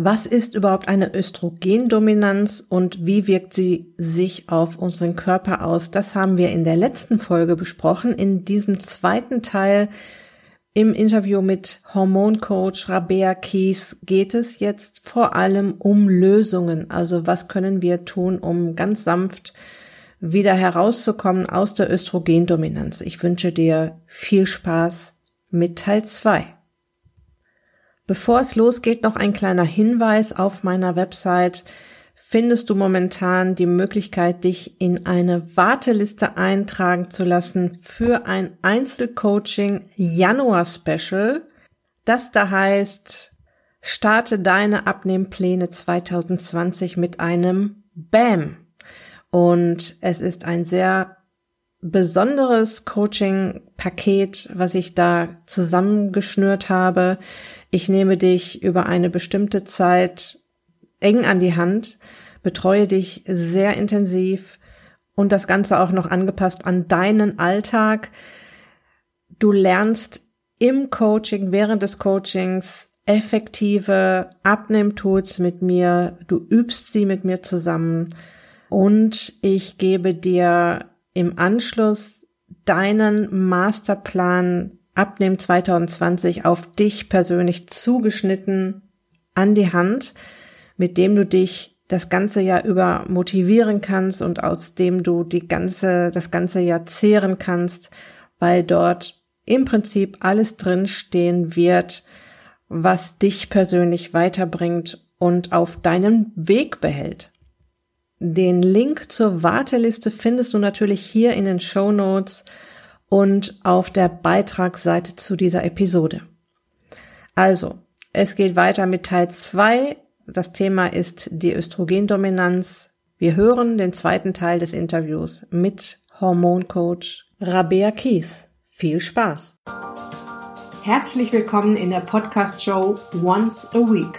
Was ist überhaupt eine Östrogendominanz und wie wirkt sie sich auf unseren Körper aus? Das haben wir in der letzten Folge besprochen. In diesem zweiten Teil im Interview mit Hormoncoach Rabea Kies geht es jetzt vor allem um Lösungen. Also was können wir tun, um ganz sanft wieder herauszukommen aus der Östrogendominanz? Ich wünsche dir viel Spaß mit Teil 2. Bevor es losgeht, noch ein kleiner Hinweis. Auf meiner Website findest du momentan die Möglichkeit, dich in eine Warteliste eintragen zu lassen für ein Einzelcoaching Januar Special. Das da heißt, starte deine Abnehmpläne 2020 mit einem BAM. Und es ist ein sehr besonderes Coaching-Paket, was ich da zusammengeschnürt habe. Ich nehme dich über eine bestimmte Zeit eng an die Hand, betreue dich sehr intensiv und das Ganze auch noch angepasst an deinen Alltag. Du lernst im Coaching, während des Coachings effektive Abnehmtools mit mir. Du übst sie mit mir zusammen und ich gebe dir im Anschluss deinen Masterplan Abnehmen 2020 auf dich persönlich zugeschnitten an die Hand, mit dem du dich das ganze Jahr über motivieren kannst und aus dem du die ganze, das ganze Jahr zehren kannst, weil dort im Prinzip alles drin stehen wird, was dich persönlich weiterbringt und auf deinem Weg behält. Den Link zur Warteliste findest du natürlich hier in den Show Notes und auf der Beitragsseite zu dieser Episode. Also, es geht weiter mit Teil 2. Das Thema ist die Östrogendominanz. Wir hören den zweiten Teil des Interviews mit Hormoncoach Rabea Kies. Viel Spaß! Herzlich willkommen in der Podcast-Show Once a Week,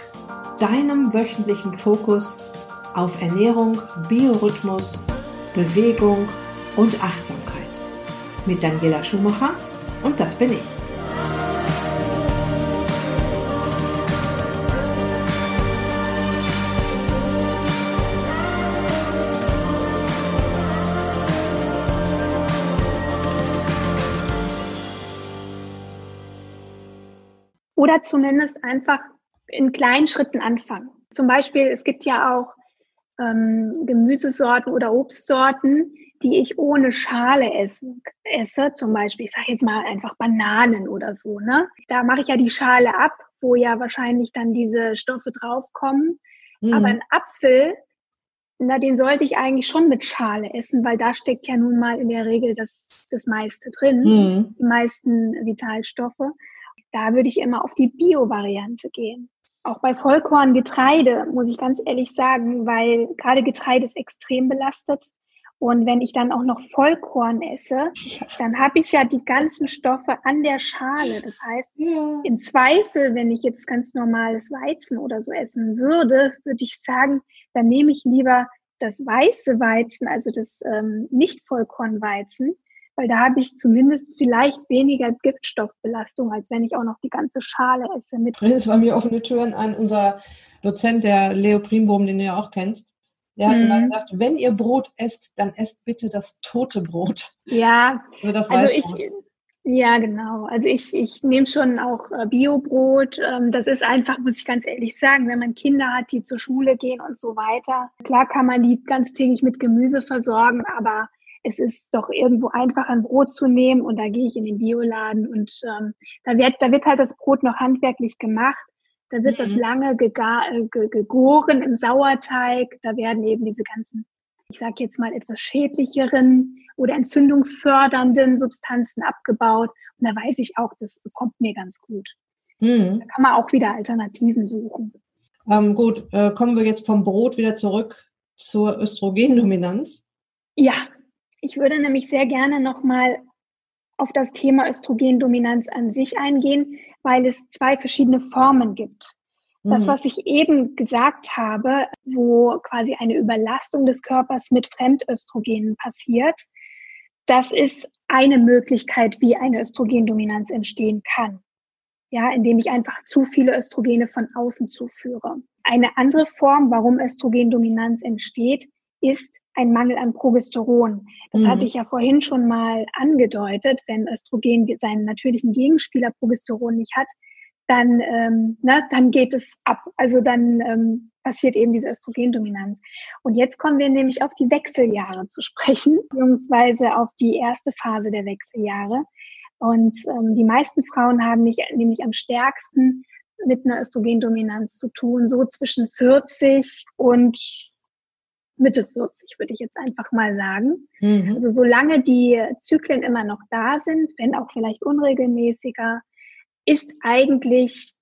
deinem wöchentlichen Fokus auf Ernährung, Biorhythmus, Bewegung und Achtsamkeit. Mit Daniela Schumacher und das bin ich. Oder zumindest einfach in kleinen Schritten anfangen. Zum Beispiel, es gibt ja auch ähm, Gemüsesorten oder Obstsorten, die ich ohne Schale essen, esse, zum Beispiel, ich sage jetzt mal einfach Bananen oder so, ne? Da mache ich ja die Schale ab, wo ja wahrscheinlich dann diese Stoffe draufkommen. Mhm. Aber ein Apfel, na, den sollte ich eigentlich schon mit Schale essen, weil da steckt ja nun mal in der Regel das, das meiste drin, mhm. die meisten Vitalstoffe. Da würde ich immer auf die Bio-Variante gehen auch bei Vollkorngetreide, muss ich ganz ehrlich sagen, weil gerade Getreide ist extrem belastet. Und wenn ich dann auch noch Vollkorn esse, dann habe ich ja die ganzen Stoffe an der Schale. Das heißt, ja. im Zweifel, wenn ich jetzt ganz normales Weizen oder so essen würde, würde ich sagen, dann nehme ich lieber das weiße Weizen, also das ähm, Nicht-Vollkornweizen, weil da habe ich zumindest vielleicht weniger Giftstoffbelastung, als wenn ich auch noch die ganze Schale esse. Mit das war mir offene Türen an. Unser Dozent, der Leo Primbohm, den du ja auch kennst, der hat mhm. immer gesagt, wenn ihr Brot esst, dann esst bitte das tote Brot. Ja, also, also ich, ja, genau. Also ich, ich nehme schon auch äh, Biobrot. Ähm, das ist einfach, muss ich ganz ehrlich sagen, wenn man Kinder hat, die zur Schule gehen und so weiter. Klar kann man die ganz täglich mit Gemüse versorgen, aber es ist doch irgendwo einfach ein Brot zu nehmen und da gehe ich in den Bioladen und ähm, da wird da wird halt das Brot noch handwerklich gemacht. Da wird mhm. das lange gegar, äh, gegoren im Sauerteig. Da werden eben diese ganzen, ich sage jetzt mal etwas schädlicheren oder entzündungsfördernden Substanzen abgebaut. Und da weiß ich auch, das bekommt mir ganz gut. Mhm. Da kann man auch wieder Alternativen suchen. Ähm, gut, äh, kommen wir jetzt vom Brot wieder zurück zur Östrogendominanz. Ja, ich würde nämlich sehr gerne nochmal auf das Thema Östrogendominanz an sich eingehen, weil es zwei verschiedene Formen gibt. Das, mhm. was ich eben gesagt habe, wo quasi eine Überlastung des Körpers mit Fremdöstrogenen passiert, das ist eine Möglichkeit, wie eine Östrogendominanz entstehen kann. Ja, indem ich einfach zu viele Östrogene von außen zuführe. Eine andere Form, warum Östrogendominanz entsteht, ist ein Mangel an Progesteron. Das mhm. hatte ich ja vorhin schon mal angedeutet. Wenn Östrogen seinen natürlichen Gegenspieler Progesteron nicht hat, dann, ähm, ne, dann geht es ab. Also dann ähm, passiert eben diese Östrogendominanz. Und jetzt kommen wir nämlich auf die Wechseljahre zu sprechen, beziehungsweise auf die erste Phase der Wechseljahre. Und ähm, die meisten Frauen haben nicht, nämlich am stärksten mit einer Östrogendominanz zu tun, so zwischen 40 und Mitte 40, würde ich jetzt einfach mal sagen. Mhm. Also solange die Zyklen immer noch da sind, wenn auch vielleicht unregelmäßiger, ist eigentlich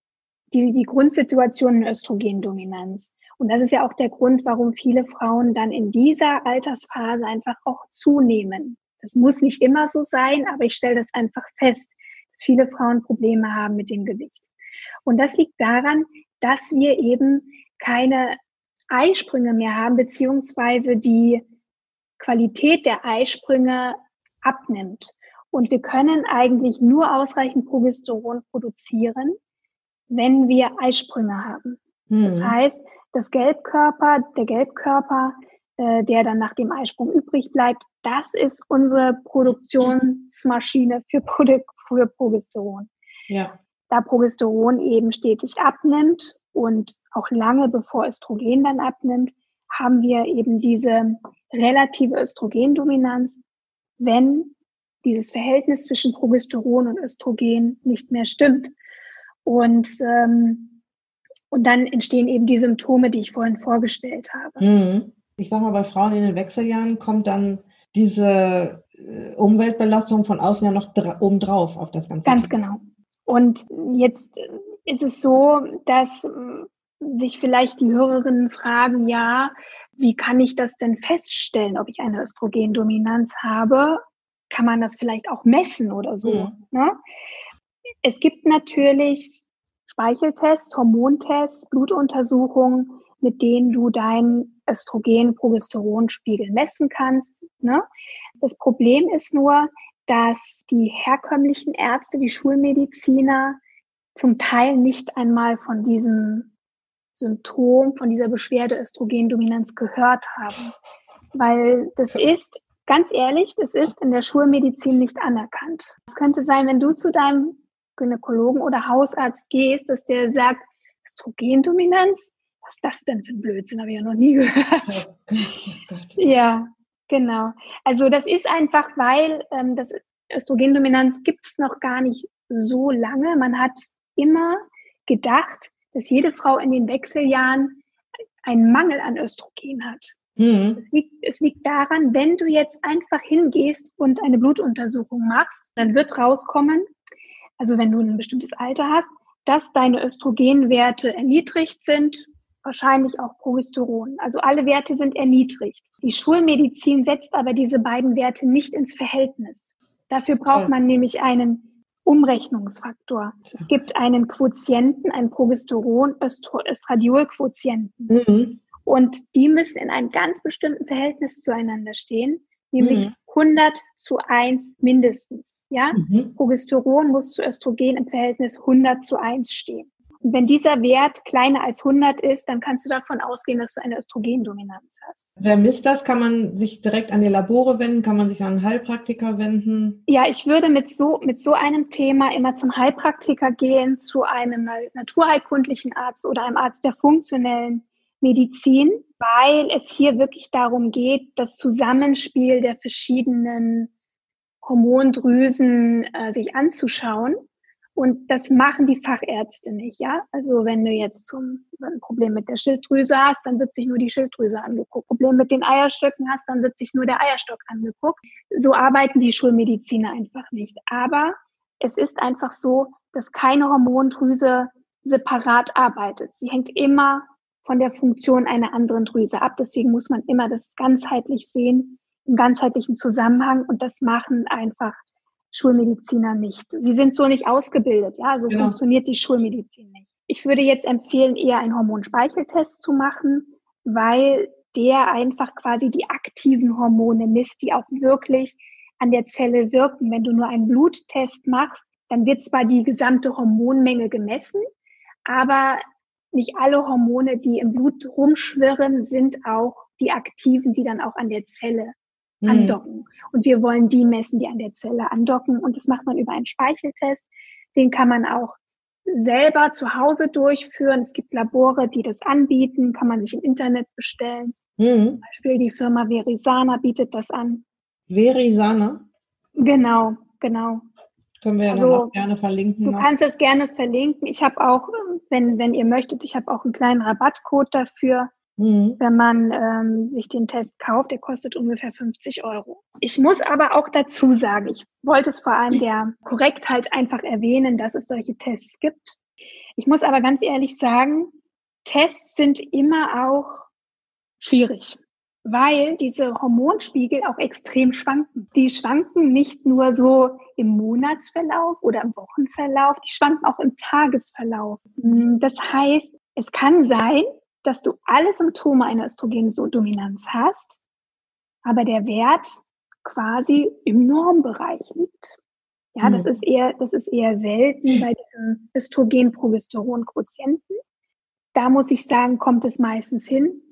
die, die Grundsituation eine Östrogendominanz. Und das ist ja auch der Grund, warum viele Frauen dann in dieser Altersphase einfach auch zunehmen. Das muss nicht immer so sein, aber ich stelle das einfach fest, dass viele Frauen Probleme haben mit dem Gewicht. Und das liegt daran, dass wir eben keine Eisprünge mehr haben, beziehungsweise die Qualität der Eisprünge abnimmt. Und wir können eigentlich nur ausreichend Progesteron produzieren, wenn wir Eisprünge haben. Mhm. Das heißt, das Gelbkörper, der Gelbkörper, äh, der dann nach dem Eisprung übrig bleibt, das ist unsere Produktionsmaschine für, Produ für Progesteron. Ja. Da Progesteron eben stetig abnimmt und auch lange bevor Östrogen dann abnimmt, haben wir eben diese relative Östrogendominanz, wenn dieses Verhältnis zwischen Progesteron und Östrogen nicht mehr stimmt. Und, ähm, und dann entstehen eben die Symptome, die ich vorhin vorgestellt habe. Mhm. Ich sage mal, bei Frauen in den Wechseljahren kommt dann diese äh, Umweltbelastung von außen ja noch obendrauf auf das Ganze. Ganz genau. Und jetzt ist es so, dass äh, sich vielleicht die Hörerinnen fragen, ja, wie kann ich das denn feststellen, ob ich eine Östrogendominanz habe? kann man das vielleicht auch messen oder so. Mhm. Ne? Es gibt natürlich Speicheltests, Hormontests, Blutuntersuchungen, mit denen du deinen Östrogen-Progesteronspiegel messen kannst. Ne? Das Problem ist nur, dass die herkömmlichen Ärzte, die Schulmediziner zum Teil nicht einmal von diesem Symptom, von dieser Beschwerde Östrogendominanz gehört haben. Weil das ist Ganz ehrlich, das ist in der Schulmedizin nicht anerkannt. Es könnte sein, wenn du zu deinem Gynäkologen oder Hausarzt gehst, dass der sagt, Östrogendominanz? Was ist das denn für ein Blödsinn? Habe ich ja noch nie gehört. Oh oh ja, genau. Also das ist einfach, weil ähm, das Östrogendominanz gibt es noch gar nicht so lange. Man hat immer gedacht, dass jede Frau in den Wechseljahren einen Mangel an Östrogen hat. Mhm. Es, liegt, es liegt daran, wenn du jetzt einfach hingehst und eine Blutuntersuchung machst, dann wird rauskommen, also wenn du ein bestimmtes Alter hast, dass deine Östrogenwerte erniedrigt sind, wahrscheinlich auch Progesteron. Also alle Werte sind erniedrigt. Die Schulmedizin setzt aber diese beiden Werte nicht ins Verhältnis. Dafür braucht man nämlich einen Umrechnungsfaktor. Es gibt einen Quotienten, einen Progesteron-Östradiol-Quotienten. Mhm. Und die müssen in einem ganz bestimmten Verhältnis zueinander stehen, nämlich mhm. 100 zu 1 mindestens. Ja? Mhm. Progesteron muss zu Östrogen im Verhältnis 100 zu 1 stehen. Und wenn dieser Wert kleiner als 100 ist, dann kannst du davon ausgehen, dass du eine Östrogendominanz hast. Wer misst das? Kann man sich direkt an die Labore wenden? Kann man sich an einen Heilpraktiker wenden? Ja, ich würde mit so, mit so einem Thema immer zum Heilpraktiker gehen, zu einem naturheilkundlichen Arzt oder einem Arzt der funktionellen Medizin, weil es hier wirklich darum geht, das Zusammenspiel der verschiedenen Hormondrüsen äh, sich anzuschauen. Und das machen die Fachärzte nicht, ja. Also wenn du jetzt zum, ein Problem mit der Schilddrüse hast, dann wird sich nur die Schilddrüse angeguckt. Problem mit den Eierstöcken hast, dann wird sich nur der Eierstock angeguckt. So arbeiten die Schulmediziner einfach nicht. Aber es ist einfach so, dass keine Hormondrüse separat arbeitet. Sie hängt immer von der Funktion einer anderen Drüse ab. Deswegen muss man immer das ganzheitlich sehen, im ganzheitlichen Zusammenhang. Und das machen einfach Schulmediziner nicht. Sie sind so nicht ausgebildet. Ja, so genau. funktioniert die Schulmedizin nicht. Ich würde jetzt empfehlen, eher einen Hormonspeicheltest zu machen, weil der einfach quasi die aktiven Hormone misst, die auch wirklich an der Zelle wirken. Wenn du nur einen Bluttest machst, dann wird zwar die gesamte Hormonmenge gemessen, aber nicht alle Hormone, die im Blut rumschwirren, sind auch die aktiven, die dann auch an der Zelle mhm. andocken. Und wir wollen die messen, die an der Zelle andocken. Und das macht man über einen Speicheltest. Den kann man auch selber zu Hause durchführen. Es gibt Labore, die das anbieten, kann man sich im Internet bestellen. Mhm. Zum Beispiel die Firma Verisana bietet das an. Verisana? Genau, genau. Können wir ja also, auch gerne verlinken. Du noch. kannst es gerne verlinken. Ich habe auch, wenn, wenn ihr möchtet, ich habe auch einen kleinen Rabattcode dafür. Mhm. Wenn man ähm, sich den Test kauft, der kostet ungefähr 50 Euro. Ich muss aber auch dazu sagen, ich wollte es vor allem der Korrektheit einfach erwähnen, dass es solche Tests gibt. Ich muss aber ganz ehrlich sagen, Tests sind immer auch schwierig, weil diese Hormonspiegel auch extrem schwanken. Die schwanken nicht nur so im Monatsverlauf oder im Wochenverlauf, die schwanken auch im Tagesverlauf. Das heißt, es kann sein, dass du alle Symptome einer Östrogendominanz hast, aber der Wert quasi im Normbereich liegt. Ja, mhm. das ist eher, das ist eher selten bei diesem Östrogen-Progesteron-Quotienten. Da muss ich sagen, kommt es meistens hin.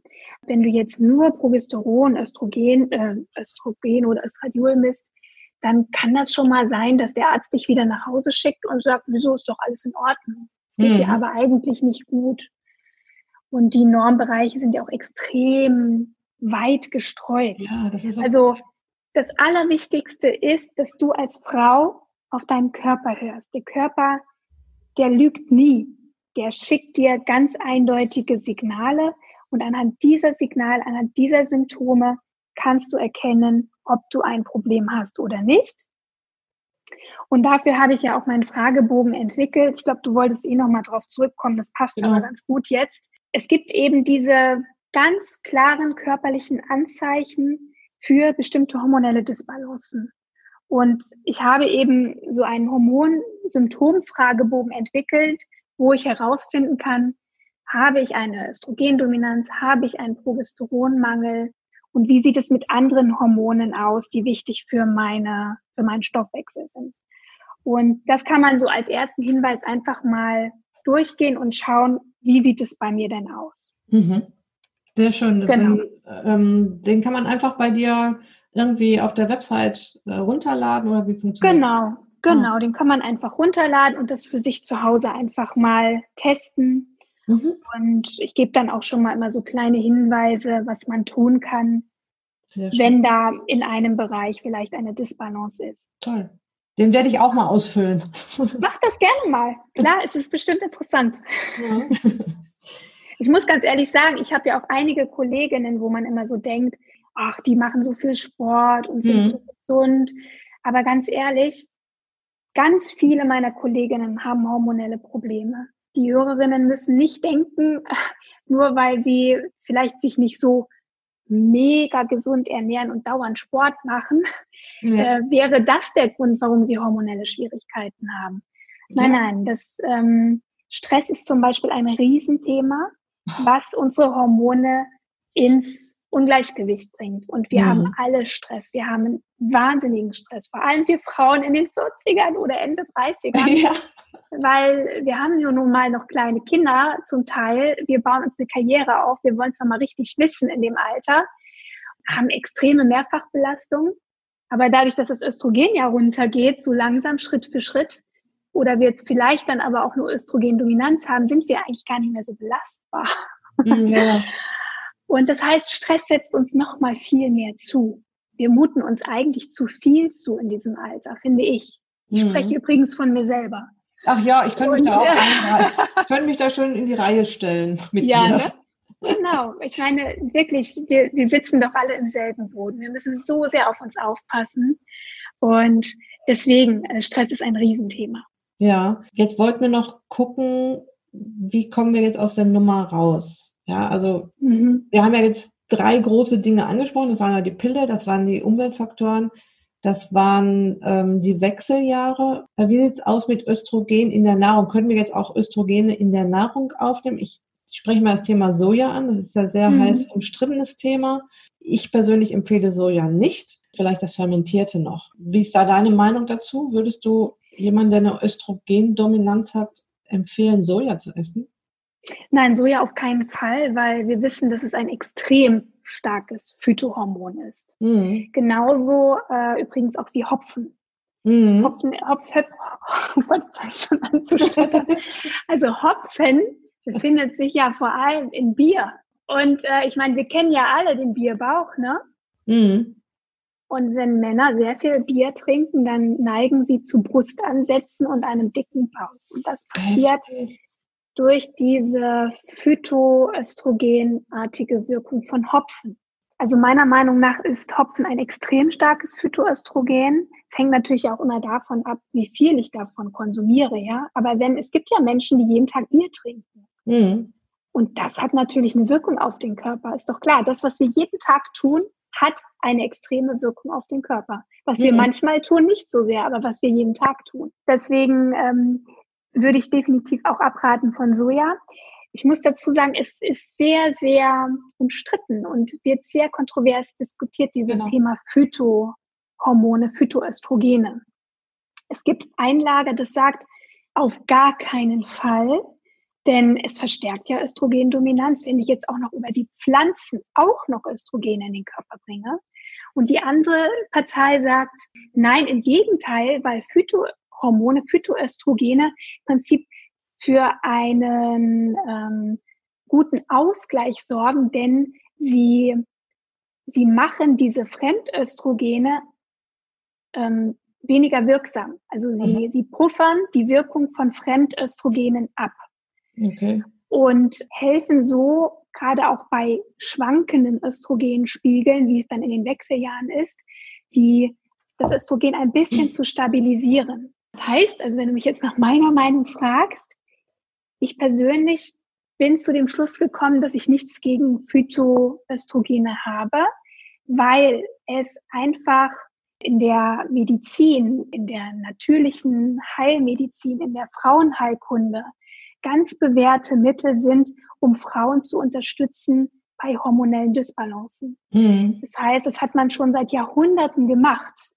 Wenn du jetzt nur Progesteron, Östrogen, äh, Östrogen oder Östradiol misst, dann kann das schon mal sein, dass der Arzt dich wieder nach Hause schickt und sagt, wieso ist doch alles in Ordnung. Es geht mhm. dir aber eigentlich nicht gut. Und die Normbereiche sind ja auch extrem weit gestreut. Ja, das ist also das Allerwichtigste ist, dass du als Frau auf deinen Körper hörst. Der Körper, der lügt nie. Der schickt dir ganz eindeutige Signale und anhand dieser Signale, anhand dieser Symptome kannst du erkennen, ob du ein Problem hast oder nicht. Und dafür habe ich ja auch meinen Fragebogen entwickelt. Ich glaube, du wolltest eh noch mal drauf zurückkommen. Das passt genau. aber ganz gut jetzt. Es gibt eben diese ganz klaren körperlichen Anzeichen für bestimmte hormonelle Disbalancen. Und ich habe eben so einen Hormonsymptomfragebogen entwickelt, wo ich herausfinden kann, habe ich eine Östrogendominanz, habe ich einen Progesteronmangel und wie sieht es mit anderen Hormonen aus, die wichtig für meine, für meinen Stoffwechsel sind. Und das kann man so als ersten Hinweis einfach mal durchgehen und schauen, wie sieht es bei mir denn aus. Mhm. Sehr schön. Genau. Den, ähm, den kann man einfach bei dir irgendwie auf der Website äh, runterladen oder wie funktioniert das? Genau, genau. Ah. Den kann man einfach runterladen und das für sich zu Hause einfach mal testen. Mhm. Und ich gebe dann auch schon mal immer so kleine Hinweise, was man tun kann, wenn da in einem Bereich vielleicht eine Disbalance ist. Toll. Den werde ich auch mal ausfüllen. Mach das gerne mal. Klar, es ist bestimmt interessant. Ja. Ich muss ganz ehrlich sagen, ich habe ja auch einige Kolleginnen, wo man immer so denkt, ach, die machen so viel Sport und sind mhm. so gesund. Aber ganz ehrlich, ganz viele meiner Kolleginnen haben hormonelle Probleme. Die Hörerinnen müssen nicht denken, nur weil sie vielleicht sich nicht so mega gesund ernähren und dauernd Sport machen, ja. äh, wäre das der Grund, warum sie hormonelle Schwierigkeiten haben. Nein, ja. nein, das ähm, Stress ist zum Beispiel ein Riesenthema, was unsere Hormone ins Ungleichgewicht bringt. Und wir mhm. haben alle Stress. Wir haben wahnsinnigen Stress. Vor allem wir Frauen in den 40ern oder Ende 30ern. Ja. Weil wir haben ja nun mal noch kleine Kinder zum Teil. Wir bauen uns eine Karriere auf. Wir wollen es noch mal richtig wissen in dem Alter. Haben extreme Mehrfachbelastung. Aber dadurch, dass das Östrogen ja runtergeht, so langsam Schritt für Schritt, oder wir jetzt vielleicht dann aber auch nur Östrogendominanz haben, sind wir eigentlich gar nicht mehr so belastbar. Mhm, ja. Und das heißt, Stress setzt uns noch mal viel mehr zu. Wir muten uns eigentlich zu viel zu in diesem Alter, finde ich. Ich mhm. spreche übrigens von mir selber. Ach ja, ich könnte mich da auch ich könnte mich da schon in die Reihe stellen mit ja, dir. Ne? Genau, ich meine wirklich, wir, wir sitzen doch alle im selben Boden. Wir müssen so sehr auf uns aufpassen. Und deswegen, äh, Stress ist ein Riesenthema. Ja, jetzt wollten wir noch gucken, wie kommen wir jetzt aus der Nummer raus? Ja, also mhm. wir haben ja jetzt drei große Dinge angesprochen. Das waren ja die Pille, das waren die Umweltfaktoren, das waren ähm, die Wechseljahre. Äh, wie sieht's aus mit Östrogen in der Nahrung? Können wir jetzt auch Östrogene in der Nahrung aufnehmen? Ich spreche mal das Thema Soja an. Das ist ja sehr mhm. heiß umstrittenes Thema. Ich persönlich empfehle Soja nicht. Vielleicht das Fermentierte noch. Wie ist da deine Meinung dazu? Würdest du jemand, der eine Östrogendominanz hat, empfehlen, Soja zu essen? Nein, Soja auf keinen Fall, weil wir wissen, dass es ein extrem starkes Phytohormon ist. Mhm. Genauso äh, übrigens auch wie Hopfen. Mhm. Hopfen, Hopf, Hopf, oh Gott, jetzt schon anzustottern. also Hopfen befindet sich ja vor allem in Bier. Und äh, ich meine, wir kennen ja alle den Bierbauch, ne? Mhm. Und wenn Männer sehr viel Bier trinken, dann neigen sie zu Brustansätzen und einem dicken Bauch. Und das passiert durch diese phytoöstrogenartige Wirkung von Hopfen. Also meiner Meinung nach ist Hopfen ein extrem starkes Phytoöstrogen. Es hängt natürlich auch immer davon ab, wie viel ich davon konsumiere, ja. Aber wenn, es gibt ja Menschen, die jeden Tag Bier trinken. Mhm. Und das hat natürlich eine Wirkung auf den Körper. Ist doch klar. Das, was wir jeden Tag tun, hat eine extreme Wirkung auf den Körper. Was mhm. wir manchmal tun, nicht so sehr, aber was wir jeden Tag tun. Deswegen ähm, würde ich definitiv auch abraten von Soja. Ich muss dazu sagen, es ist sehr, sehr umstritten und wird sehr kontrovers diskutiert, dieses genau. Thema Phytohormone, Phytoöstrogene. Es gibt ein Lager, das sagt, auf gar keinen Fall, denn es verstärkt ja Östrogendominanz, wenn ich jetzt auch noch über die Pflanzen auch noch Östrogen in den Körper bringe. Und die andere Partei sagt, nein, im Gegenteil, weil Phyto Hormone, Phytoöstrogene, im Prinzip für einen ähm, guten Ausgleich sorgen, denn sie, sie machen diese Fremdöstrogene ähm, weniger wirksam. Also sie, mhm. sie puffern die Wirkung von Fremdöstrogenen ab. Okay. Und helfen so, gerade auch bei schwankenden Östrogenspiegeln, wie es dann in den Wechseljahren ist, die, das Östrogen ein bisschen zu stabilisieren. Das heißt, also wenn du mich jetzt nach meiner Meinung fragst, ich persönlich bin zu dem Schluss gekommen, dass ich nichts gegen Phytoöstrogene habe, weil es einfach in der Medizin, in der natürlichen Heilmedizin, in der Frauenheilkunde ganz bewährte Mittel sind, um Frauen zu unterstützen bei hormonellen Dysbalancen. Mhm. Das heißt, das hat man schon seit Jahrhunderten gemacht.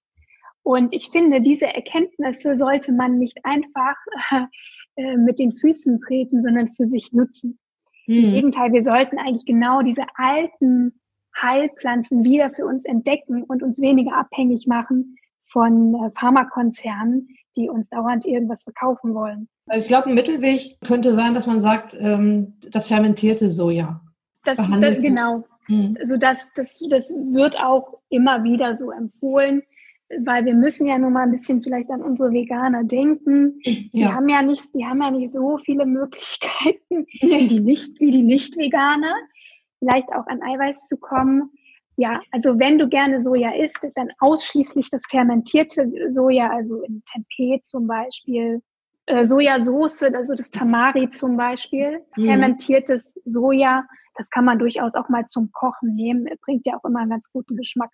Und ich finde, diese Erkenntnisse sollte man nicht einfach äh, mit den Füßen treten, sondern für sich nutzen. Mhm. Im Gegenteil, wir sollten eigentlich genau diese alten Heilpflanzen wieder für uns entdecken und uns weniger abhängig machen von äh, Pharmakonzernen, die uns dauernd irgendwas verkaufen wollen. Ich glaube, ein Mittelweg könnte sein, dass man sagt, ähm, das fermentierte Soja. Das, das genau. Mhm. Also das, das, das wird auch immer wieder so empfohlen weil wir müssen ja nun mal ein bisschen vielleicht an unsere Veganer denken. Ja. Die haben ja nicht, die haben ja nicht so viele Möglichkeiten wie die nicht, wie die Nicht-Veganer, vielleicht auch an Eiweiß zu kommen. Ja, also wenn du gerne Soja isst, dann ausschließlich das fermentierte Soja, also in Tempeh zum Beispiel, äh, Sojasauce, also das Tamari zum Beispiel, mhm. fermentiertes Soja, das kann man durchaus auch mal zum Kochen nehmen, bringt ja auch immer einen ganz guten Geschmack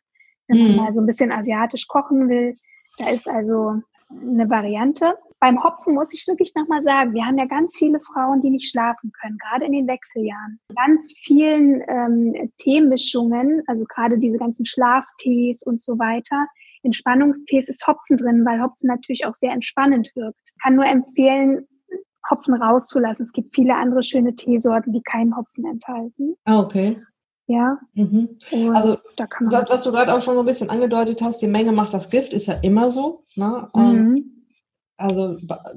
wenn man mhm. mal so ein bisschen asiatisch kochen will. Da ist also eine Variante. Beim Hopfen muss ich wirklich nochmal sagen, wir haben ja ganz viele Frauen, die nicht schlafen können, gerade in den Wechseljahren. Ganz vielen ähm, Teemischungen, also gerade diese ganzen Schlaftees und so weiter, Entspannungstees ist Hopfen drin, weil Hopfen natürlich auch sehr entspannend wirkt. Ich kann nur empfehlen, Hopfen rauszulassen. Es gibt viele andere schöne Teesorten, die keinen Hopfen enthalten. Ah, okay. Ja. Mhm. Also, was, was, du gerade auch schon so ein bisschen angedeutet hast, die Menge macht das Gift, ist ja immer so. Ne? Mhm. Also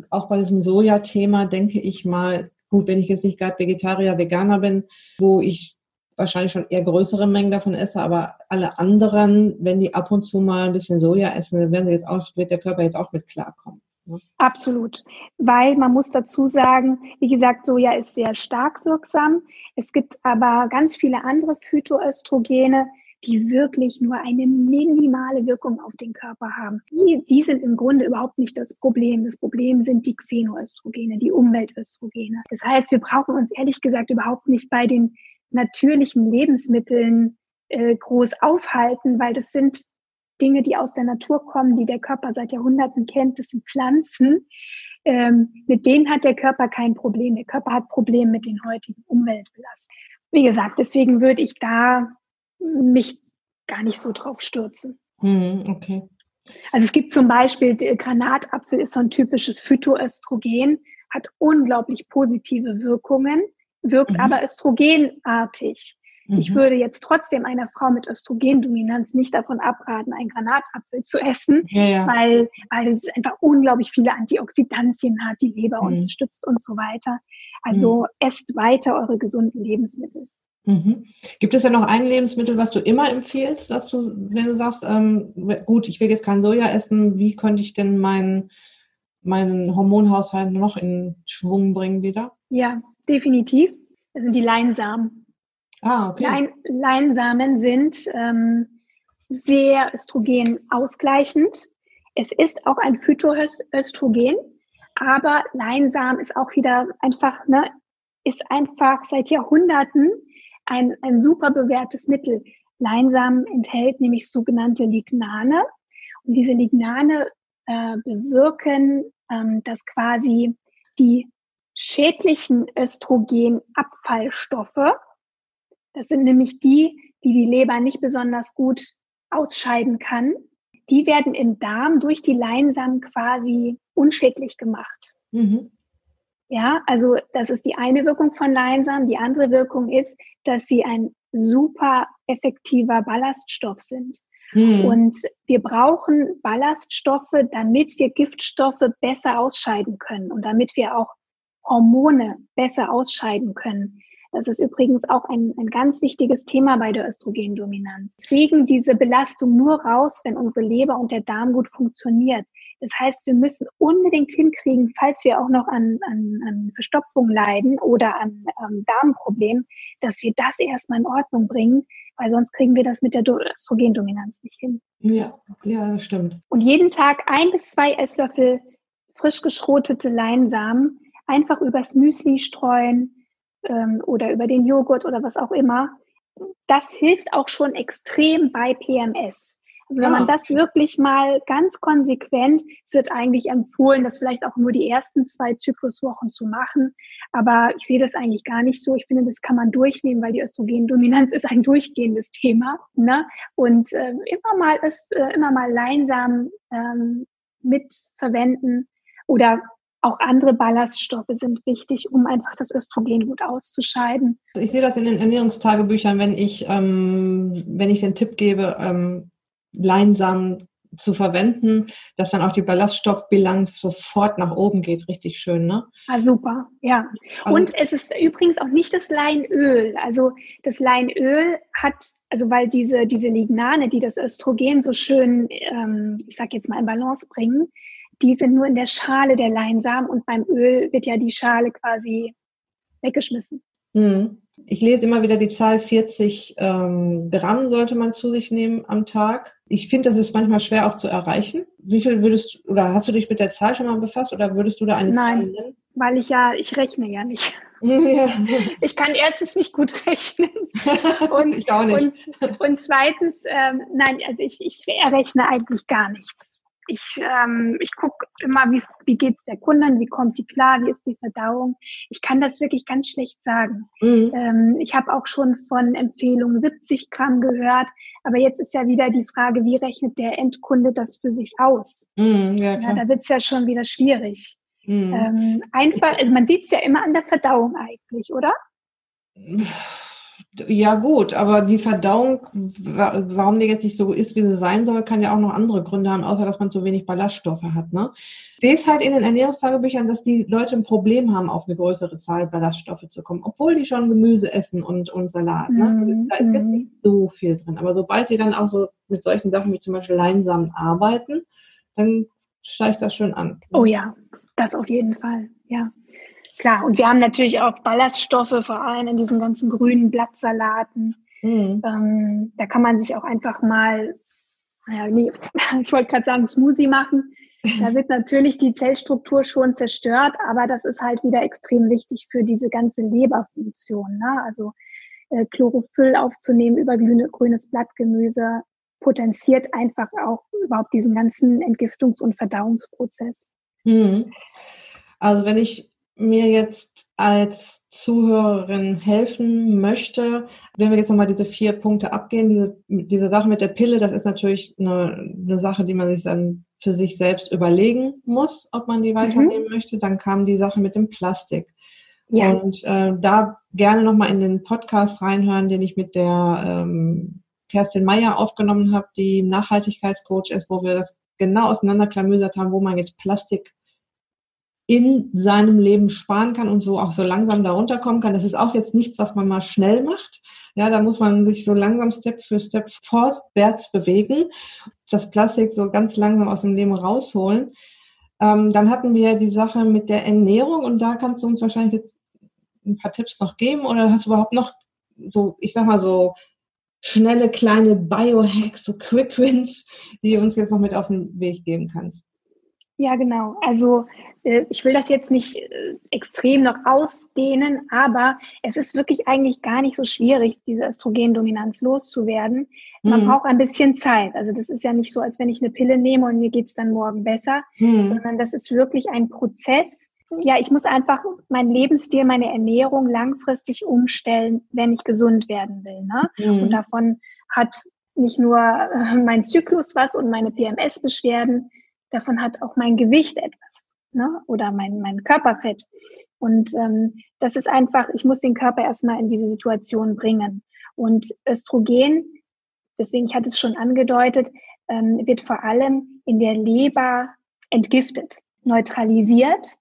auch bei diesem Soja-Thema denke ich mal, gut, wenn ich jetzt nicht gerade Vegetarier, Veganer bin, wo ich wahrscheinlich schon eher größere Mengen davon esse, aber alle anderen, wenn die ab und zu mal ein bisschen Soja essen, dann werden sie jetzt auch, wird der Körper jetzt auch mit klarkommen. Absolut, weil man muss dazu sagen, wie gesagt, Soja ist sehr stark wirksam. Es gibt aber ganz viele andere Phytoöstrogene, die wirklich nur eine minimale Wirkung auf den Körper haben. Die, die sind im Grunde überhaupt nicht das Problem. Das Problem sind die Xenoöstrogene, die Umweltöstrogene. Das heißt, wir brauchen uns ehrlich gesagt überhaupt nicht bei den natürlichen Lebensmitteln äh, groß aufhalten, weil das sind Dinge, die aus der Natur kommen, die der Körper seit Jahrhunderten kennt, das sind Pflanzen. Ähm, mit denen hat der Körper kein Problem. Der Körper hat Probleme mit den heutigen Umweltbelastungen. Wie gesagt, deswegen würde ich da mich gar nicht so drauf stürzen. Mhm, okay. Also es gibt zum Beispiel, Granatapfel ist so ein typisches Phytoöstrogen, hat unglaublich positive Wirkungen wirkt mhm. aber östrogenartig. Ich mhm. würde jetzt trotzdem einer Frau mit Östrogendominanz nicht davon abraten, einen Granatapfel zu essen, ja, ja. weil, weil es einfach unglaublich viele Antioxidantien hat, die Leber mhm. unterstützt und so weiter. Also mhm. esst weiter eure gesunden Lebensmittel. Mhm. Gibt es ja noch ein Lebensmittel, was du immer empfiehlst, dass du, wenn du sagst, ähm, gut, ich will jetzt kein Soja essen, wie könnte ich denn meinen meinen Hormonhaushalt noch in Schwung bringen wieder? Ja, definitiv. Das sind die Leinsamen. Ah, okay. Lein, Leinsamen sind ähm, sehr östrogen ausgleichend. Es ist auch ein Phytoöstrogen, aber Leinsamen ist auch wieder einfach, ne, ist einfach seit Jahrhunderten ein, ein super bewährtes Mittel. Leinsamen enthält nämlich sogenannte Lignane. Und diese Lignane äh, bewirken, ähm, dass quasi die schädlichen Östrogenabfallstoffe das sind nämlich die, die die Leber nicht besonders gut ausscheiden kann. Die werden im Darm durch die Leinsamen quasi unschädlich gemacht. Mhm. Ja, also das ist die eine Wirkung von Leinsamen. Die andere Wirkung ist, dass sie ein super effektiver Ballaststoff sind. Mhm. Und wir brauchen Ballaststoffe, damit wir Giftstoffe besser ausscheiden können und damit wir auch Hormone besser ausscheiden können. Das ist übrigens auch ein, ein ganz wichtiges Thema bei der Östrogendominanz. Wir kriegen diese Belastung nur raus, wenn unsere Leber und der Darm gut funktioniert. Das heißt, wir müssen unbedingt hinkriegen, falls wir auch noch an, an, an Verstopfung leiden oder an ähm, Darmproblemen, dass wir das erstmal in Ordnung bringen, weil sonst kriegen wir das mit der Östrogendominanz nicht hin. Ja, ja, das stimmt. Und jeden Tag ein bis zwei Esslöffel frisch geschrotete Leinsamen einfach übers Müsli streuen, ähm, oder über den Joghurt oder was auch immer, das hilft auch schon extrem bei PMS. Also wenn man ah, das wirklich mal ganz konsequent, es wird eigentlich empfohlen, das vielleicht auch nur die ersten zwei Zykluswochen zu machen. Aber ich sehe das eigentlich gar nicht so. Ich finde, das kann man durchnehmen, weil die Östrogendominanz ist ein durchgehendes Thema. Ne? Und äh, immer mal äh, immer mal Leinsamen ähm, mit verwenden oder auch andere Ballaststoffe sind wichtig, um einfach das Östrogen gut auszuscheiden. Ich sehe das in den Ernährungstagebüchern, wenn ich, ähm, wenn ich den Tipp gebe, ähm, Leinsamen zu verwenden, dass dann auch die Ballaststoffbilanz sofort nach oben geht. Richtig schön, ne? Ah, super, ja. Also, Und es ist übrigens auch nicht das Leinöl. Also das Leinöl hat, also weil diese, diese Lignane, die das Östrogen so schön, ähm, ich sag jetzt mal in Balance bringen, die sind nur in der Schale der Leinsamen und beim Öl wird ja die Schale quasi weggeschmissen. Hm. Ich lese immer wieder die Zahl 40 ähm, Gramm sollte man zu sich nehmen am Tag. Ich finde, das ist manchmal schwer auch zu erreichen. Wie viel würdest du, oder hast du dich mit der Zahl schon mal befasst oder würdest du da eine Nein, Zahl nennen? weil ich ja, ich rechne ja nicht. Ja. Ich kann erstens nicht gut rechnen und, ich auch nicht. und, und zweitens, ähm, nein, also ich, ich errechne eigentlich gar nichts. Ich, ähm, ich gucke immer, wie geht's der Kundin, wie kommt die klar, wie ist die Verdauung. Ich kann das wirklich ganz schlecht sagen. Mhm. Ähm, ich habe auch schon von Empfehlungen 70 Gramm gehört, aber jetzt ist ja wieder die Frage, wie rechnet der Endkunde das für sich aus? Mhm, ja, ja, da wird's ja schon wieder schwierig. Mhm. Ähm, einfach, also man sieht's ja immer an der Verdauung eigentlich, oder? Ja gut, aber die Verdauung, warum die jetzt nicht so ist, wie sie sein soll, kann ja auch noch andere Gründe haben, außer dass man zu wenig Ballaststoffe hat. Ne? Ich sehe es halt in den Ernährungstagebüchern, dass die Leute ein Problem haben, auf eine größere Zahl Ballaststoffe zu kommen, obwohl die schon Gemüse essen und, und Salat. Ne? Also da ist jetzt mhm. nicht so viel drin. Aber sobald die dann auch so mit solchen Sachen wie zum Beispiel Leinsamen arbeiten, dann steigt das schon an. Oh ja, das auf jeden Fall, ja. Klar, und wir haben natürlich auch Ballaststoffe, vor allem in diesen ganzen grünen Blattsalaten. Mhm. Ähm, da kann man sich auch einfach mal, naja, nee, ich wollte gerade sagen, Smoothie machen. Da wird natürlich die Zellstruktur schon zerstört, aber das ist halt wieder extrem wichtig für diese ganze Leberfunktion. Ne? Also äh, Chlorophyll aufzunehmen über grüne, grünes Blattgemüse potenziert einfach auch überhaupt diesen ganzen Entgiftungs- und Verdauungsprozess. Mhm. Also wenn ich mir jetzt als Zuhörerin helfen möchte, wenn wir jetzt nochmal diese vier Punkte abgehen, diese, diese Sache mit der Pille, das ist natürlich eine, eine Sache, die man sich dann für sich selbst überlegen muss, ob man die weiternehmen mhm. möchte. Dann kam die Sache mit dem Plastik. Ja. Und äh, da gerne nochmal in den Podcast reinhören, den ich mit der ähm, Kerstin Meyer aufgenommen habe, die Nachhaltigkeitscoach ist, wo wir das genau auseinanderklamüsert haben, wo man jetzt Plastik in seinem Leben sparen kann und so auch so langsam darunter kommen kann. Das ist auch jetzt nichts, was man mal schnell macht. Ja, da muss man sich so langsam Step für Step vorwärts bewegen, das Plastik so ganz langsam aus dem Leben rausholen. Ähm, dann hatten wir die Sache mit der Ernährung und da kannst du uns wahrscheinlich jetzt ein paar Tipps noch geben oder hast du überhaupt noch so, ich sag mal so schnelle kleine Biohacks, so Quick Wins, die du uns jetzt noch mit auf den Weg geben kannst? Ja, genau. Also äh, ich will das jetzt nicht äh, extrem noch ausdehnen, aber es ist wirklich eigentlich gar nicht so schwierig, diese Östrogendominanz loszuwerden. Man mhm. braucht ein bisschen Zeit. Also das ist ja nicht so, als wenn ich eine Pille nehme und mir geht's dann morgen besser, mhm. sondern das ist wirklich ein Prozess. Ja, ich muss einfach meinen Lebensstil, meine Ernährung langfristig umstellen, wenn ich gesund werden will. Ne? Mhm. Und davon hat nicht nur äh, mein Zyklus was und meine PMS-Beschwerden, davon hat auch mein Gewicht etwas ne? oder mein, mein Körperfett. Und ähm, das ist einfach, ich muss den Körper erstmal in diese Situation bringen. Und Östrogen, deswegen ich hatte es schon angedeutet, ähm, wird vor allem in der Leber entgiftet, neutralisiert.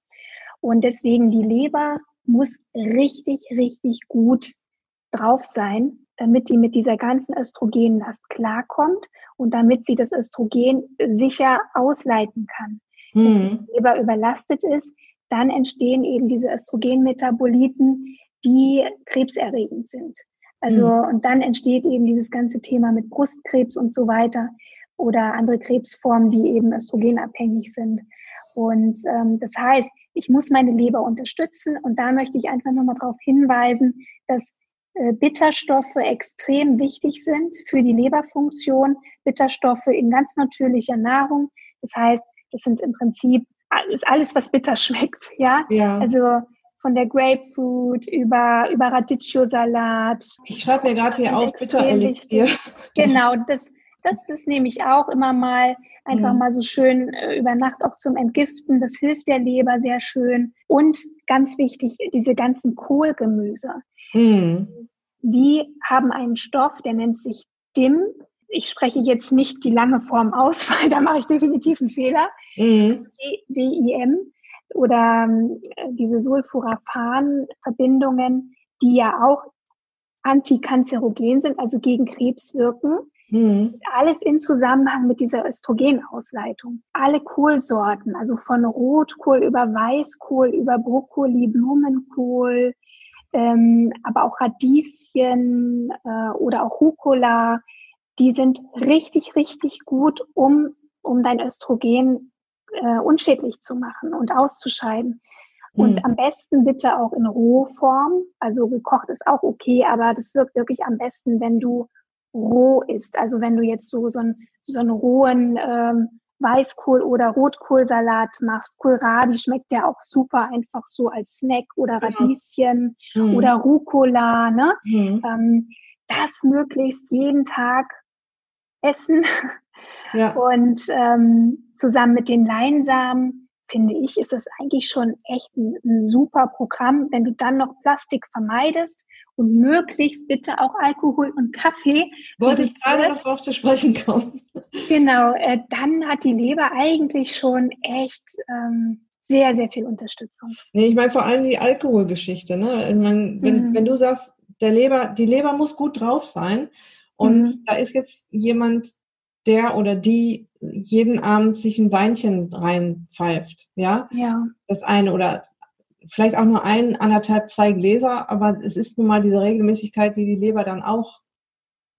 Und deswegen die Leber muss richtig, richtig gut drauf sein, damit die mit dieser ganzen Östrogenlast klarkommt und damit sie das Östrogen sicher ausleiten kann. Mhm. Wenn die Leber überlastet ist, dann entstehen eben diese Östrogenmetaboliten, die krebserregend sind. Also, mhm. und dann entsteht eben dieses ganze Thema mit Brustkrebs und so weiter oder andere Krebsformen, die eben östrogenabhängig sind. Und ähm, das heißt, ich muss meine Leber unterstützen und da möchte ich einfach nochmal darauf hinweisen, dass Bitterstoffe extrem wichtig sind für die Leberfunktion. Bitterstoffe in ganz natürlicher Nahrung. Das heißt, das sind im Prinzip ist alles, was bitter schmeckt. Ja, ja. also von der Grapefruit über, über Radicchio-Salat. Ich schreibe mir gerade hier auf, bitter Elixier. Genau, das, das ist nämlich auch immer mal einfach mhm. mal so schön äh, über Nacht auch zum Entgiften. Das hilft der Leber sehr schön. Und ganz wichtig, diese ganzen Kohlgemüse. Mhm. Die haben einen Stoff, der nennt sich DIM. Ich spreche jetzt nicht die lange Form aus, weil da mache ich definitiv einen Fehler. Mhm. DIM oder äh, diese Sulforaphan-Verbindungen, die ja auch antikanzerogen sind, also gegen Krebs wirken. Mhm. Alles in Zusammenhang mit dieser Östrogenausleitung. Alle Kohlsorten, also von Rotkohl über Weißkohl, über Brokkoli, Blumenkohl, ähm, aber auch Radieschen äh, oder auch Rucola, die sind richtig, richtig gut, um, um dein Östrogen äh, unschädlich zu machen und auszuscheiden. Und mhm. am besten bitte auch in Rohform. Also gekocht ist auch okay, aber das wirkt wirklich am besten, wenn du roh isst. Also wenn du jetzt so, so, einen, so einen rohen ähm, Weißkohl- oder Rotkohlsalat machst. Kohlrabi schmeckt ja auch super einfach so als Snack oder Radieschen mhm. oder Rucola. Ne? Mhm. Ähm, das möglichst jeden Tag essen. Ja. Und ähm, zusammen mit den Leinsamen finde ich, ist das eigentlich schon echt ein, ein, super Programm, wenn du dann noch Plastik vermeidest und möglichst bitte auch Alkohol und Kaffee. Wollte ich gerade noch drauf zu sprechen kommen. Genau, äh, dann hat die Leber eigentlich schon echt ähm, sehr, sehr viel Unterstützung. Nee, ich meine vor allem die Alkoholgeschichte. Ne? Ich mein, wenn, mhm. wenn du sagst, der Leber, die Leber muss gut drauf sein und mhm. da ist jetzt jemand, der oder die jeden Abend sich ein Weinchen reinpfeift, ja? Ja. Das eine oder vielleicht auch nur ein, anderthalb, zwei Gläser, aber es ist nun mal diese Regelmäßigkeit, die die Leber dann auch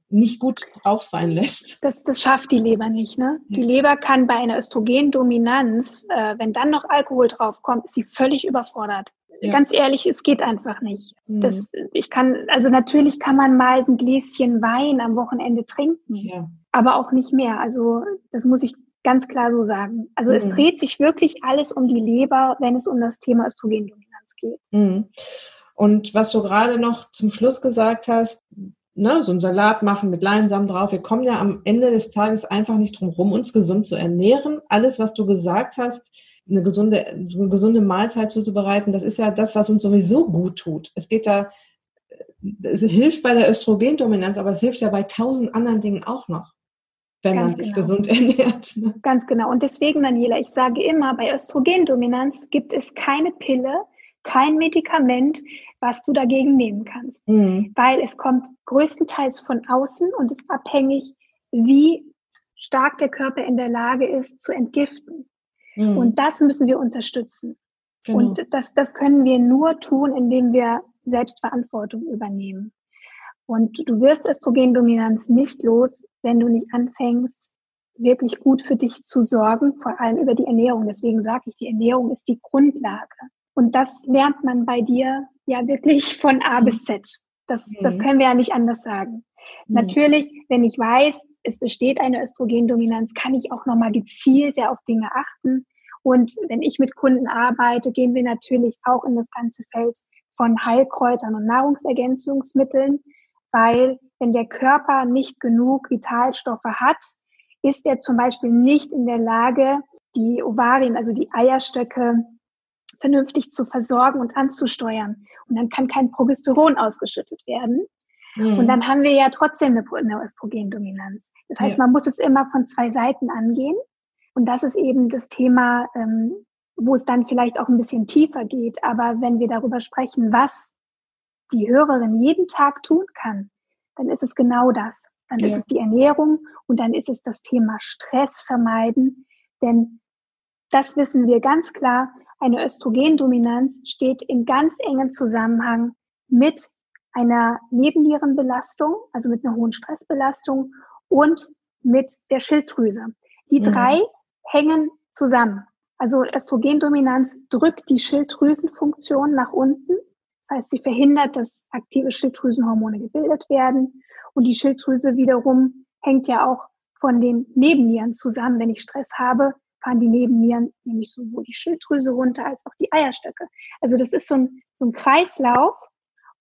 nicht gut drauf sein lässt. Das, das schafft die Leber nicht. Ne? Die Leber kann bei einer Östrogendominanz, äh, wenn dann noch Alkohol drauf kommt, ist sie völlig überfordert. Ja. Ganz ehrlich, es geht einfach nicht. Mhm. Das, ich kann, also natürlich kann man mal ein Gläschen Wein am Wochenende trinken, ja. aber auch nicht mehr. Also das muss ich ganz klar so sagen. Also mhm. es dreht sich wirklich alles um die Leber, wenn es um das Thema Östrogendominanz geht. Mhm. Und was du gerade noch zum Schluss gesagt hast, ne, so einen Salat machen mit Leinsamen drauf. Wir kommen ja am Ende des Tages einfach nicht drum rum, uns gesund zu ernähren. Alles, was du gesagt hast, eine gesunde, eine gesunde Mahlzeit zuzubereiten, das ist ja das, was uns sowieso gut tut. Es geht da, es hilft bei der Östrogendominanz, aber es hilft ja bei tausend anderen Dingen auch noch, wenn Ganz man sich genau. gesund ernährt. Ne? Ganz genau. Und deswegen, Daniela, ich sage immer, bei Östrogendominanz gibt es keine Pille, kein Medikament, was du dagegen nehmen kannst. Mhm. Weil es kommt größtenteils von außen und ist abhängig, wie stark der Körper in der Lage ist zu entgiften. Mhm. Und das müssen wir unterstützen. Genau. Und das, das können wir nur tun, indem wir Selbstverantwortung übernehmen. Und du wirst Östrogendominanz nicht los, wenn du nicht anfängst, wirklich gut für dich zu sorgen, vor allem über die Ernährung. Deswegen sage ich, die Ernährung ist die Grundlage. Und das lernt man bei dir ja wirklich von A bis Z. Das, mhm. das können wir ja nicht anders sagen. Mhm. Natürlich, wenn ich weiß, es besteht eine Östrogendominanz, kann ich auch nochmal gezielt ja auf Dinge achten. Und wenn ich mit Kunden arbeite, gehen wir natürlich auch in das ganze Feld von Heilkräutern und Nahrungsergänzungsmitteln, weil wenn der Körper nicht genug Vitalstoffe hat, ist er zum Beispiel nicht in der Lage, die Ovarien, also die Eierstöcke, vernünftig zu versorgen und anzusteuern. Und dann kann kein Progesteron ausgeschüttet werden. Mhm. Und dann haben wir ja trotzdem eine, eine Östrogendominanz. Das heißt, ja. man muss es immer von zwei Seiten angehen. Und das ist eben das Thema, ähm, wo es dann vielleicht auch ein bisschen tiefer geht. Aber wenn wir darüber sprechen, was die Hörerin jeden Tag tun kann, dann ist es genau das. Dann ja. ist es die Ernährung und dann ist es das Thema Stress vermeiden. Denn das wissen wir ganz klar. Eine Östrogendominanz steht in ganz engem Zusammenhang mit einer Nebennierenbelastung, also mit einer hohen Stressbelastung und mit der Schilddrüse. Die mhm. drei hängen zusammen. Also Östrogendominanz drückt die Schilddrüsenfunktion nach unten. Heißt, sie verhindert, dass aktive Schilddrüsenhormone gebildet werden. Und die Schilddrüse wiederum hängt ja auch von den Nebennieren zusammen. Wenn ich Stress habe, fahren die Nebennieren nämlich sowohl die Schilddrüse runter als auch die Eierstöcke. Also das ist so ein, so ein Kreislauf.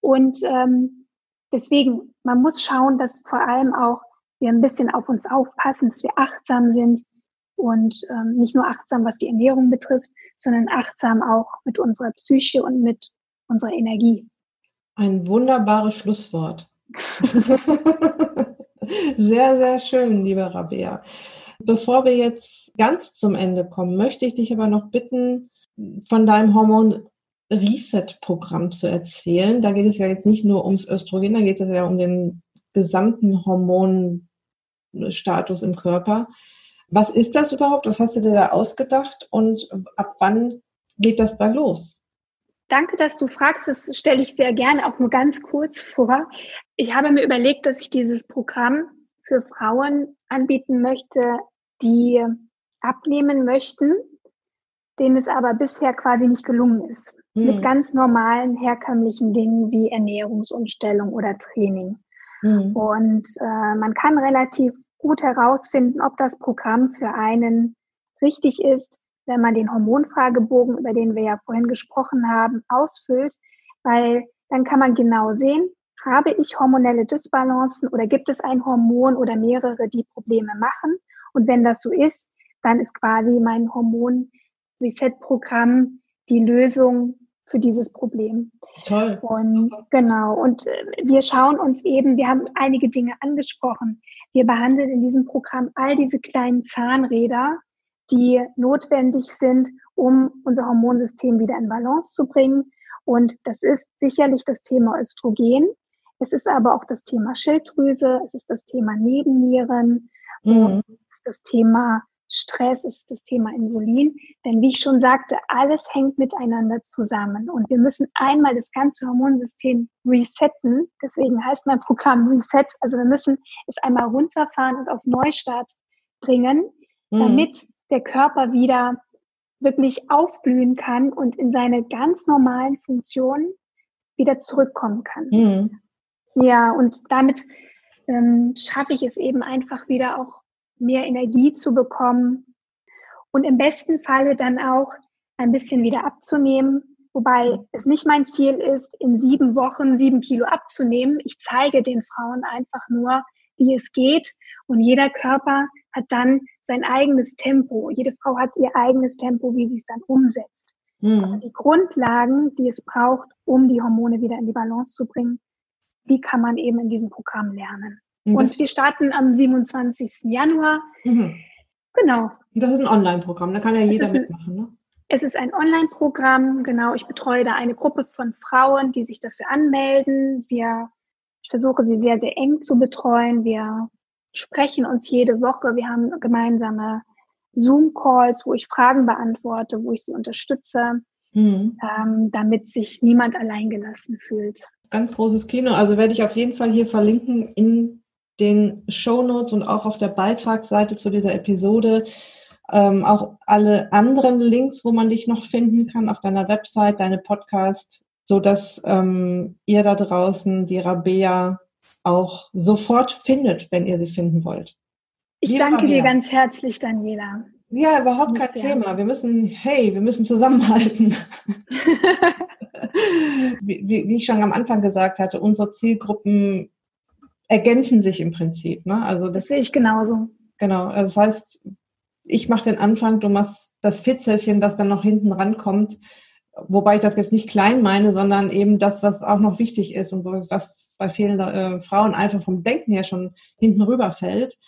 Und ähm, deswegen, man muss schauen, dass vor allem auch wir ein bisschen auf uns aufpassen, dass wir achtsam sind und ähm, nicht nur achtsam, was die Ernährung betrifft, sondern achtsam auch mit unserer Psyche und mit unserer Energie. Ein wunderbares Schlusswort. sehr, sehr schön, liebe Rabea. Bevor wir jetzt ganz zum Ende kommen, möchte ich dich aber noch bitten, von deinem Hormon Reset-Programm zu erzählen. Da geht es ja jetzt nicht nur ums Östrogen, da geht es ja um den gesamten Hormonstatus im Körper. Was ist das überhaupt? Was hast du dir da ausgedacht und ab wann geht das da los? Danke, dass du fragst. Das stelle ich sehr gerne auch nur ganz kurz vor. Ich habe mir überlegt, dass ich dieses Programm für Frauen anbieten möchte, die abnehmen möchten, denen es aber bisher quasi nicht gelungen ist. Hm. Mit ganz normalen, herkömmlichen Dingen wie Ernährungsumstellung oder Training. Hm. Und äh, man kann relativ gut herausfinden, ob das Programm für einen richtig ist, wenn man den Hormonfragebogen, über den wir ja vorhin gesprochen haben, ausfüllt, weil dann kann man genau sehen, habe ich hormonelle Dysbalancen oder gibt es ein Hormon oder mehrere, die Probleme machen? Und wenn das so ist, dann ist quasi mein Hormon-Reset-Programm die Lösung für dieses Problem. Toll. Und genau. Und äh, wir schauen uns eben, wir haben einige Dinge angesprochen. Wir behandeln in diesem Programm all diese kleinen Zahnräder, die notwendig sind, um unser Hormonsystem wieder in Balance zu bringen. Und das ist sicherlich das Thema Östrogen. Es ist aber auch das Thema Schilddrüse, es ist das Thema Nebennieren, mhm. es ist das Thema Stress, es ist das Thema Insulin. Denn wie ich schon sagte, alles hängt miteinander zusammen. Und wir müssen einmal das ganze Hormonsystem resetten. Deswegen heißt mein Programm Reset. Also wir müssen es einmal runterfahren und auf Neustart bringen, mhm. damit der Körper wieder wirklich aufblühen kann und in seine ganz normalen Funktionen wieder zurückkommen kann. Mhm. Ja, und damit ähm, schaffe ich es eben einfach wieder auch mehr Energie zu bekommen und im besten Falle dann auch ein bisschen wieder abzunehmen, wobei es nicht mein Ziel ist, in sieben Wochen sieben Kilo abzunehmen. Ich zeige den Frauen einfach nur, wie es geht und jeder Körper hat dann sein eigenes Tempo. Jede Frau hat ihr eigenes Tempo, wie sie es dann umsetzt. Mhm. Aber die Grundlagen, die es braucht, um die Hormone wieder in die Balance zu bringen, die kann man eben in diesem Programm lernen. Und, Und wir starten am 27. Januar. Mhm. Genau. Das ist ein Online-Programm, da kann ja jeder mitmachen, ne? Es ist ein Online-Programm, genau. Ich betreue da eine Gruppe von Frauen, die sich dafür anmelden. Wir, ich versuche sie sehr, sehr eng zu betreuen. Wir sprechen uns jede Woche. Wir haben gemeinsame Zoom-Calls, wo ich Fragen beantworte, wo ich sie unterstütze, mhm. ähm, damit sich niemand alleingelassen fühlt. Ganz großes Kino. Also werde ich auf jeden Fall hier verlinken in den Show Notes und auch auf der Beitragsseite zu dieser Episode ähm, auch alle anderen Links, wo man dich noch finden kann auf deiner Website, deine Podcast, so dass ähm, ihr da draußen die Rabea auch sofort findet, wenn ihr sie finden wollt. Ich Liebe danke dir ganz herzlich, Daniela. Ja, überhaupt kein ja. Thema. Wir müssen, hey, wir müssen zusammenhalten. wie, wie, wie, ich schon am Anfang gesagt hatte, unsere Zielgruppen ergänzen sich im Prinzip. Ne? Also das, das sehe ich genauso. Genau. Also das heißt, ich mache den Anfang, du machst das Fitzelchen, das dann noch hinten rankommt. Wobei ich das jetzt nicht klein meine, sondern eben das, was auch noch wichtig ist und was bei vielen äh, Frauen einfach vom Denken her schon hinten rüberfällt.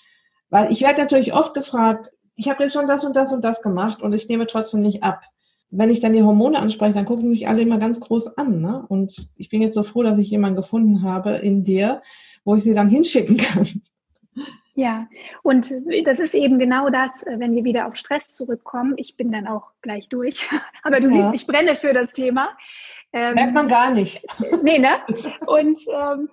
Weil ich werde natürlich oft gefragt, ich habe jetzt schon das und das und das gemacht und ich nehme trotzdem nicht ab. Wenn ich dann die Hormone anspreche, dann gucken mich alle immer ganz groß an. Ne? Und ich bin jetzt so froh, dass ich jemanden gefunden habe in dir, wo ich sie dann hinschicken kann. Ja, und das ist eben genau das, äh, wenn wir wieder auf Stress zurückkommen. Ich bin dann auch gleich durch. Aber du ja. siehst, ich brenne für das Thema. Ähm, Merkt man gar nicht. Nee, ne? Und ähm,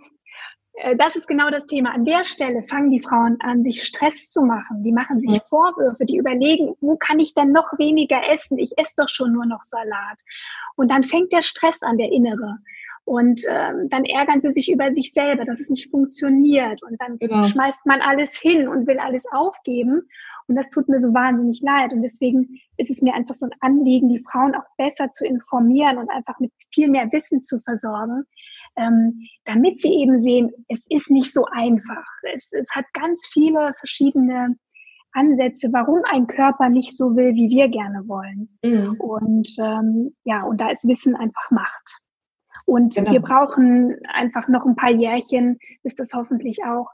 äh, das ist genau das Thema. An der Stelle fangen die Frauen an, sich Stress zu machen. Die machen sich ja. Vorwürfe, die überlegen, wo kann ich denn noch weniger essen? Ich esse doch schon nur noch Salat. Und dann fängt der Stress an, der innere. Und ähm, dann ärgern sie sich über sich selber, dass es nicht funktioniert. Und dann genau. schmeißt man alles hin und will alles aufgeben. Und das tut mir so wahnsinnig leid. Und deswegen ist es mir einfach so ein Anliegen, die Frauen auch besser zu informieren und einfach mit viel mehr Wissen zu versorgen, ähm, damit sie eben sehen, es ist nicht so einfach. Es, es hat ganz viele verschiedene Ansätze, warum ein Körper nicht so will, wie wir gerne wollen. Mhm. Und ähm, ja, und da ist Wissen einfach Macht. Und genau. wir brauchen einfach noch ein paar Jährchen, bis das hoffentlich auch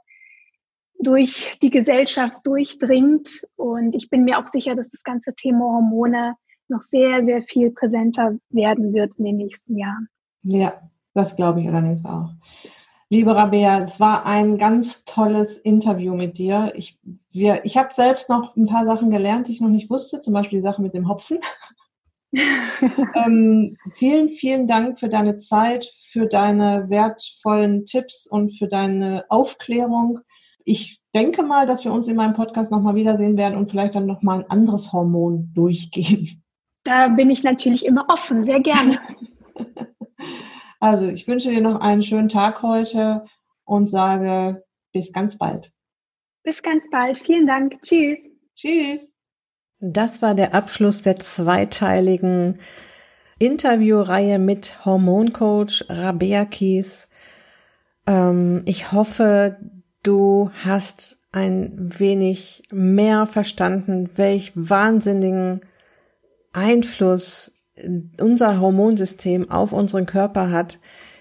durch die Gesellschaft durchdringt. Und ich bin mir auch sicher, dass das ganze Thema Hormone noch sehr, sehr viel präsenter werden wird in den nächsten Jahren. Ja, das glaube ich allerdings auch. Liebe Rabea, es war ein ganz tolles Interview mit dir. Ich, ich habe selbst noch ein paar Sachen gelernt, die ich noch nicht wusste, zum Beispiel die Sache mit dem Hopfen. ähm, vielen, vielen Dank für deine Zeit, für deine wertvollen Tipps und für deine Aufklärung. Ich denke mal, dass wir uns in meinem Podcast nochmal wiedersehen werden und vielleicht dann nochmal ein anderes Hormon durchgehen. Da bin ich natürlich immer offen, sehr gerne. also, ich wünsche dir noch einen schönen Tag heute und sage bis ganz bald. Bis ganz bald. Vielen Dank. Tschüss. Tschüss. Das war der Abschluss der zweiteiligen Interviewreihe mit Hormoncoach Rabea Kies. Ähm, ich hoffe, du hast ein wenig mehr verstanden, welch wahnsinnigen Einfluss unser Hormonsystem auf unseren Körper hat.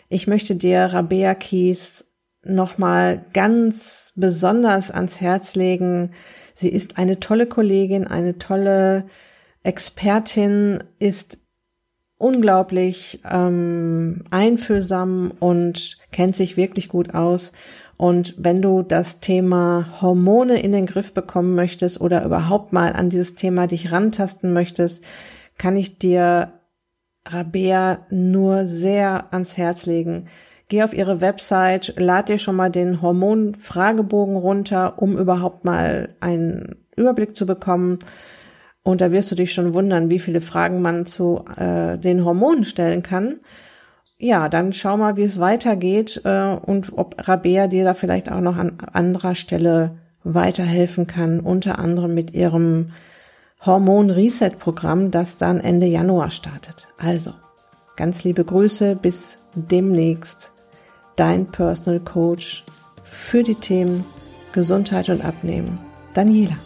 Ich möchte dir Rabea Kies nochmal ganz besonders ans Herz legen, Sie ist eine tolle Kollegin, eine tolle Expertin, ist unglaublich ähm, einfühlsam und kennt sich wirklich gut aus. Und wenn du das Thema Hormone in den Griff bekommen möchtest oder überhaupt mal an dieses Thema dich rantasten möchtest, kann ich dir Rabea nur sehr ans Herz legen. Geh auf ihre Website, lad dir schon mal den Hormonfragebogen runter, um überhaupt mal einen Überblick zu bekommen. Und da wirst du dich schon wundern, wie viele Fragen man zu äh, den Hormonen stellen kann. Ja, dann schau mal, wie es weitergeht äh, und ob Rabea dir da vielleicht auch noch an anderer Stelle weiterhelfen kann, unter anderem mit ihrem Hormon-Reset-Programm, das dann Ende Januar startet. Also, ganz liebe Grüße, bis demnächst dein Personal Coach für die Themen Gesundheit und Abnehmen, Daniela.